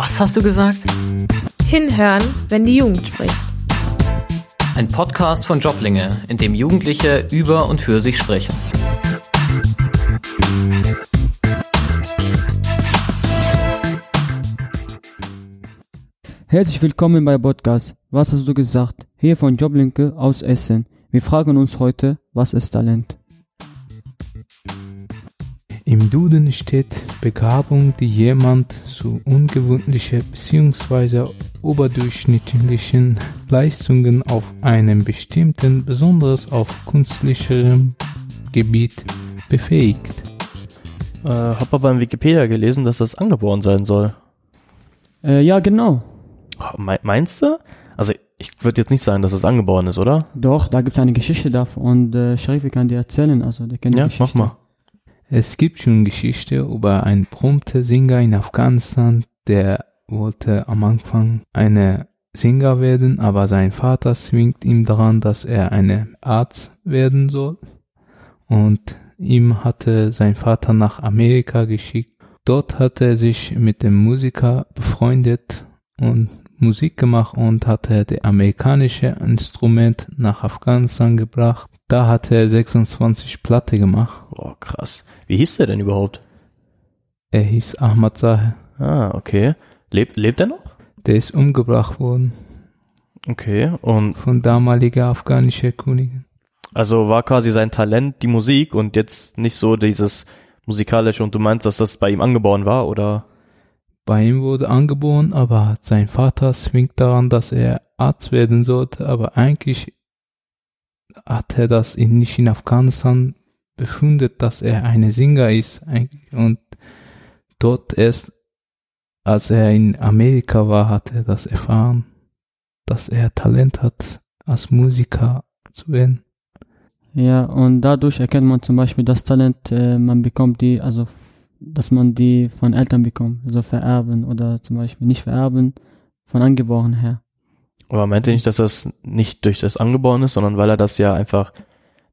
Was hast du gesagt? Hinhören, wenn die Jugend spricht. Ein Podcast von Joblinge, in dem Jugendliche über und für sich sprechen. Herzlich willkommen bei Podcast. Was hast du gesagt? Hier von Joblinke aus Essen. Wir fragen uns heute, was ist Talent? Im Duden steht Begabung, die jemand zu ungewöhnlichen bzw. oberdurchschnittlichen Leistungen auf einem bestimmten, besonders auf künstlicherem Gebiet befähigt. Äh, hab aber in Wikipedia gelesen, dass das angeboren sein soll. Äh, ja, genau. Oh, me meinst du? Also ich würde jetzt nicht sagen, dass es angeboren ist, oder? Doch, da gibt es eine Geschichte davon und äh, Sharifi kann dir erzählen, also der kennt die Ja, Geschichte. mach mal. Es gibt schon Geschichte über einen berühmten Singer in Afghanistan, der wollte am Anfang eine Singer werden, aber sein Vater zwingt ihm daran, dass er eine Arzt werden soll. Und ihm hatte sein Vater nach Amerika geschickt. Dort hat er sich mit dem Musiker befreundet und Musik gemacht und hatte das amerikanische Instrument nach Afghanistan gebracht. Da hat er 26 Platte gemacht. Oh, krass. Wie hieß der denn überhaupt? Er hieß Ahmad Zahe. Ah, okay. Lebt, lebt er noch? Der ist umgebracht worden Okay. Und von damaliger afghanischer Königin. also war quasi sein Talent die Musik und jetzt nicht so dieses musikalische und du meinst, dass das bei ihm angeboren war, oder? Bei ihm wurde angeboren, aber sein Vater zwingt daran, dass er Arzt werden sollte, aber eigentlich hat er das in, nicht in Afghanistan befundet, dass er eine Singer ist und dort erst, als er in Amerika war, hat er das erfahren, dass er Talent hat, als Musiker zu werden. Ja, und dadurch erkennt man zum Beispiel das Talent, äh, man bekommt die, also dass man die von Eltern bekommt, also vererben oder zum Beispiel nicht vererben, von angeboren her. Aber meint ihr nicht, dass das nicht durch das angeboren ist, sondern weil er das ja einfach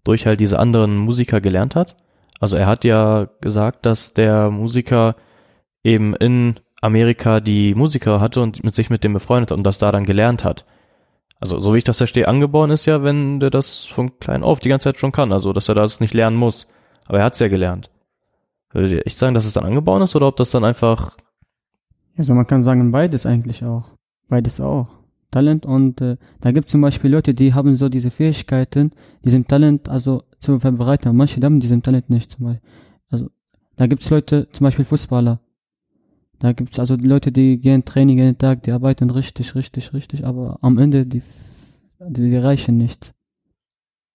durch halt diese anderen Musiker gelernt hat? Also er hat ja gesagt, dass der Musiker eben in Amerika die Musiker hatte und mit sich mit dem befreundet hat und das da dann gelernt hat. Also so wie ich das verstehe, angeboren ist ja, wenn der das von klein auf die ganze Zeit schon kann, also dass er das nicht lernen muss. Aber er hat es ja gelernt. Würdet ihr echt sagen, dass es dann angeboren ist oder ob das dann einfach Also man kann sagen beides eigentlich auch. Beides auch. Talent und äh, da gibt es zum Beispiel Leute, die haben so diese Fähigkeiten, diesem Talent also zu verbreiten. Manche haben diesem Talent nicht zum Beispiel. Also da gibt es Leute, zum Beispiel Fußballer. Da gibt es also die Leute, die gehen Training jeden Tag, die arbeiten richtig, richtig, richtig, aber am Ende die, die, die reichen nichts.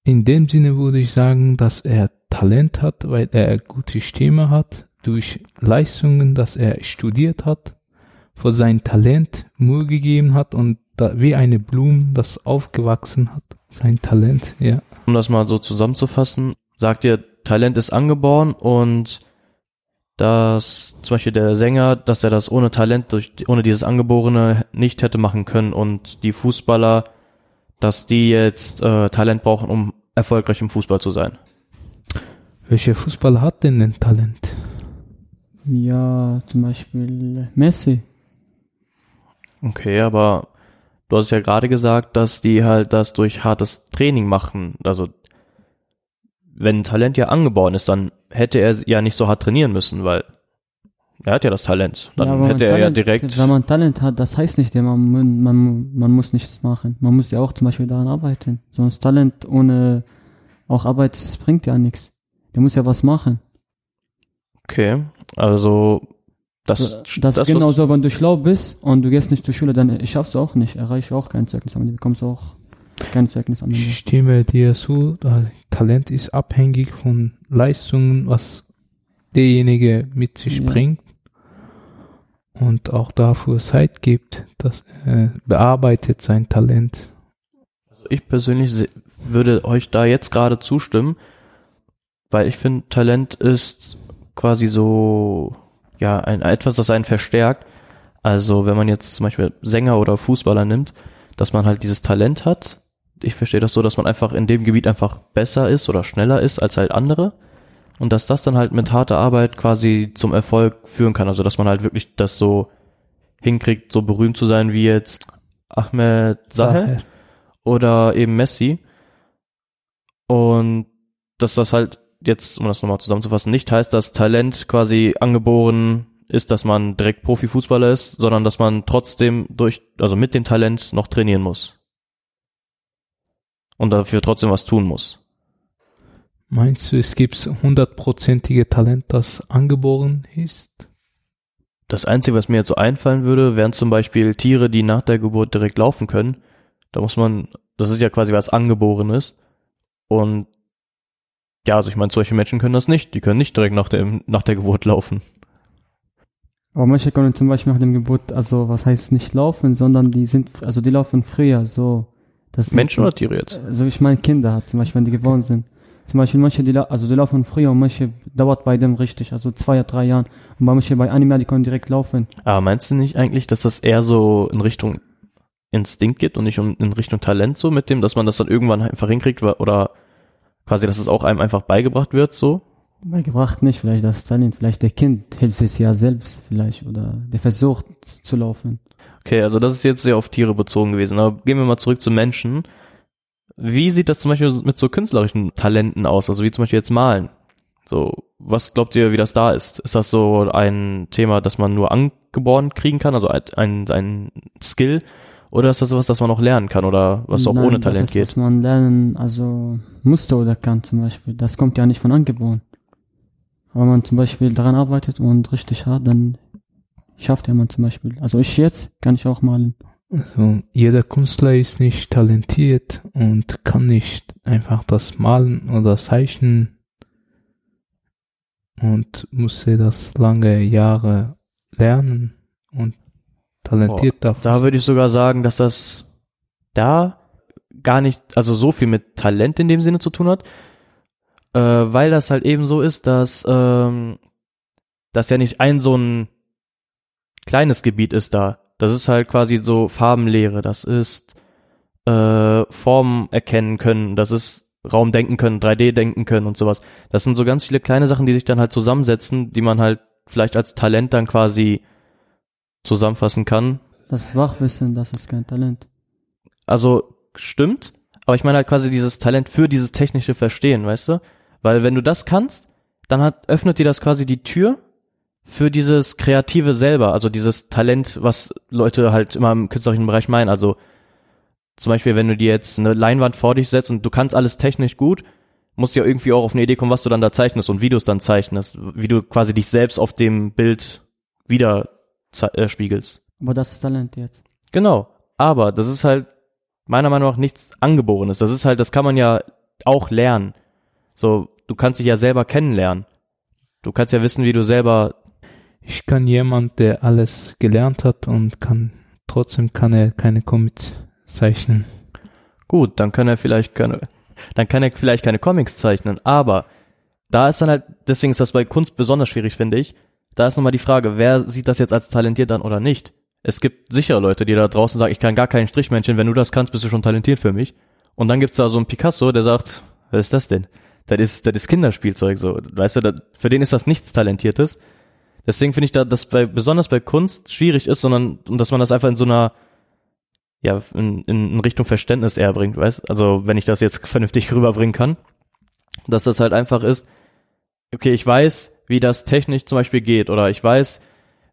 In dem Sinne würde ich sagen, dass er Talent hat, weil er gute Stimme hat, durch Leistungen, dass er studiert hat, für sein Talent Mühe gegeben hat und da, wie eine Blume, das aufgewachsen hat. Sein Talent, ja. um das mal so zusammenzufassen, sagt ihr, Talent ist angeboren und dass zum Beispiel der Sänger, dass er das ohne Talent, durch, ohne dieses Angeborene nicht hätte machen können und die Fußballer, dass die jetzt äh, Talent brauchen, um erfolgreich im Fußball zu sein. Welcher Fußballer hat denn ein Talent? Ja, zum Beispiel Messi. Okay, aber du hast ja gerade gesagt, dass die halt das durch hartes Training machen. Also wenn Talent ja angeboren ist, dann hätte er ja nicht so hart trainieren müssen, weil er hat ja das Talent. Dann Ja, hätte er ja Talent- direkt. Wenn man Talent hat, das heißt nicht, man, man, man muss nichts machen. Man muss ja auch zum Beispiel daran arbeiten. Sonst Talent ohne auch Arbeit das bringt ja nichts. Der muss ja was machen. Okay, also das, Das, ist was- genauso, wenn du schlau bist und du gehst nicht zur Schule, dann schaffst du auch nicht, erreichst du auch kein Zeugnis am Ende, bekommst du auch kein Zeugnis am Ich stimme dir zu, Talent ist abhängig von Leistungen, was derjenige mit sich Ja. bringt und auch dafür Zeit gibt, dass er bearbeitet sein Talent. Also ich persönlich würde euch da jetzt gerade zustimmen, weil ich finde, Talent ist quasi so, ja, ein, etwas, das einen verstärkt. Also wenn man jetzt zum Beispiel Sänger oder Fußballer nimmt, dass man halt dieses Talent hat. Ich verstehe das so, dass man einfach in dem Gebiet einfach besser ist oder schneller ist als halt andere. Und dass das dann halt mit harter Arbeit quasi zum Erfolg führen kann. Also dass man halt wirklich das so hinkriegt, so berühmt zu sein wie jetzt Ahmed Sahel oder eben Messi. Und dass das halt jetzt, um das nochmal zusammenzufassen, nicht heißt, dass Talent quasi angeboren ist, dass man direkt Profifußballer ist, sondern dass man trotzdem durch, also mit dem Talent noch trainieren muss. Und dafür trotzdem was tun muss. Meinst du, es gibt hundertprozentige Talent, das angeboren ist? Das Einzige, was mir jetzt so einfallen würde, wären zum Beispiel Tiere, die nach der Geburt direkt laufen können. Da muss man, das ist ja quasi was Angeborenes. Und ja, also ich meine, solche Menschen können das nicht. Die können nicht direkt nach der, nach der Geburt laufen. Aber manche können zum Beispiel nach dem Geburt, also was heißt nicht laufen, sondern die sind, also die laufen früher, so. Das Menschen oder Tiere jetzt? Also ich meine Kinder hat, zum Beispiel, wenn die geboren sind. Zum Beispiel manche, die, also die laufen früher und manche dauert bei dem richtig, also zwei oder drei Jahren. Und bei manche bei einem Jahr, die können direkt laufen. Aber meinst du nicht eigentlich, dass das eher so in Richtung Instinkt geht und nicht in Richtung Talent so mit dem, dass man das dann irgendwann einfach hinkriegt oder quasi, dass es auch einem einfach beigebracht wird so? Beigebracht nicht, vielleicht das Talent, vielleicht der Kind hilft es ja selbst vielleicht oder der versucht zu laufen. Okay, also das ist jetzt sehr auf Tiere bezogen gewesen. Aber gehen wir mal zurück zu Menschen. Wie sieht das zum Beispiel mit so künstlerischen Talenten aus? Also wie zum Beispiel jetzt malen. So, was glaubt ihr, wie das da ist? Ist das so ein Thema, das man nur angeboren kriegen kann, also ein, ein, ein Skill? Oder ist das sowas, das man noch lernen kann oder was auch Nein, ohne das Talent ist, geht? Was man lernen, also musste oder kann zum Beispiel. Das kommt ja nicht von angeboren. Aber wenn man zum Beispiel daran arbeitet und richtig hart, dann schafft ja man zum Beispiel. Also ich jetzt kann ich auch malen. Also jeder Künstler ist nicht talentiert und kann nicht einfach das Malen oder Zeichnen und musste das lange Jahre lernen und talentiert dafür. Da würde ich sogar sagen, dass das da gar nicht, also so viel mit Talent in dem Sinne zu tun hat, äh, weil das halt eben so ist, dass ähm, das ja nicht ein so ein kleines Gebiet ist da. Das ist halt quasi so Farbenlehre, das ist äh, Formen erkennen können, das ist Raum denken können, 3D denken können und sowas. Das sind so ganz viele kleine Sachen, die sich dann halt zusammensetzen, die man halt vielleicht als Talent dann quasi zusammenfassen kann. Das ist Wachwissen, das ist kein Talent. Also stimmt, aber ich meine halt quasi dieses Talent für dieses technische Verstehen, weißt du? Weil wenn du das kannst, dann hat, öffnet dir das quasi die Tür für dieses Kreative selber, also dieses Talent, was Leute halt immer im künstlerischen Bereich meinen. Also zum Beispiel, wenn du dir jetzt eine Leinwand vor dich setzt und du kannst alles technisch gut, musst du ja irgendwie auch auf eine Idee kommen, was du dann da zeichnest und wie du es dann zeichnest, wie du quasi dich selbst auf dem Bild wieder ze- äh, spiegelst. Aber das ist Talent jetzt. Genau. Aber das ist halt meiner Meinung nach nichts Angeborenes. Das ist halt, das kann man ja auch lernen. So, du kannst dich ja selber kennenlernen. Du kannst ja wissen, wie du selber, Ich kann jemand, der alles gelernt hat und kann trotzdem kann er keine Comics zeichnen. gut, dann kann er vielleicht keine, dann kann er vielleicht keine Comics zeichnen. Aber da ist dann halt, deswegen ist das bei Kunst besonders schwierig, finde ich. Da ist nochmal die Frage, wer sieht das jetzt als talentiert an oder nicht? Es gibt sicher Leute, die da draußen sagen, ich kann gar kein Strichmännchen, wenn du das kannst, bist du schon talentiert für mich. Und dann gibt's da so einen Picasso, der sagt, was ist das denn? Das ist, das ist Kinderspielzeug, so. Weißt du, das, für den ist das nichts Talentiertes. Deswegen finde ich da, dass bei, besonders bei Kunst schwierig ist, sondern, und dass man das einfach in so einer, ja, in, in Richtung Verständnis eher bringt, weißt? Also, wenn ich das jetzt vernünftig rüberbringen kann, dass das halt einfach ist, okay, ich weiß, wie das technisch zum Beispiel geht, oder ich weiß,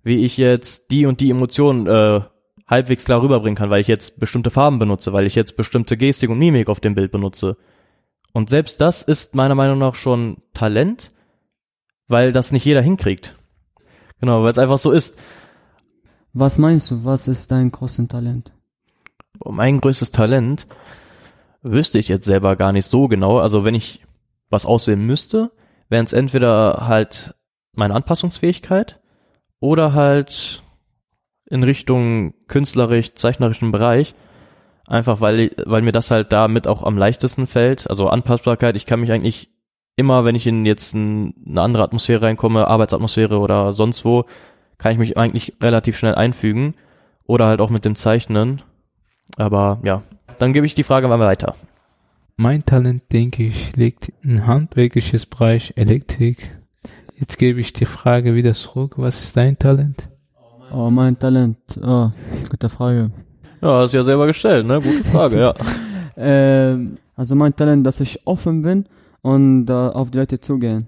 wie ich jetzt die und die Emotionen äh, halbwegs klar rüberbringen kann, weil ich jetzt bestimmte Farben benutze, weil ich jetzt bestimmte Gestik und Mimik auf dem Bild benutze. Und selbst das ist meiner Meinung nach schon Talent, weil das nicht jeder hinkriegt. Genau, weil es einfach so ist. Was meinst du, was ist dein großes Talent? Mein größtes Talent wüsste ich jetzt selber gar nicht so genau. Also wenn ich was auswählen müsste, wären es entweder halt meine Anpassungsfähigkeit oder halt in Richtung künstlerisch, zeichnerischen Bereich. Einfach weil, weil mir das halt damit auch am leichtesten fällt. Also Anpassbarkeit, ich kann mich eigentlich immer, wenn ich in jetzt ein, eine andere Atmosphäre reinkomme, Arbeitsatmosphäre oder sonst wo, kann ich mich eigentlich relativ schnell einfügen. Oder halt auch mit dem Zeichnen. Aber ja, dann gebe ich die Frage mal weiter. Mein Talent, denke ich, liegt im handwerkliches Bereich Elektrik. Jetzt gebe ich die Frage wieder zurück. Was ist dein Talent? Oh, mein Talent. Oh, gute Frage. Ja, hast ja selber gestellt, ne? Gute Frage, ja. Ähm, also mein Talent, dass ich offen bin und äh, auf die Leute zugehen.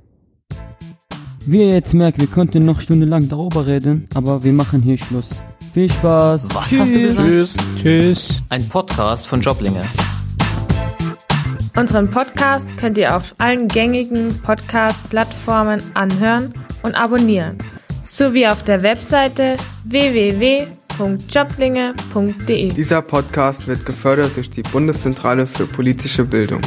Wie ihr jetzt merkt, wir könnten noch stundenlang darüber reden, aber wir machen hier Schluss. Viel Spaß. Was hast du gesagt? Tschüss. Tschüss. Ein Podcast von Joblinge. Unseren Podcast könnt ihr auf allen gängigen Podcast-Plattformen anhören und abonnieren, sowie auf der Webseite www.joblinge.de. Dieser Podcast wird gefördert durch die Bundeszentrale für politische Bildung.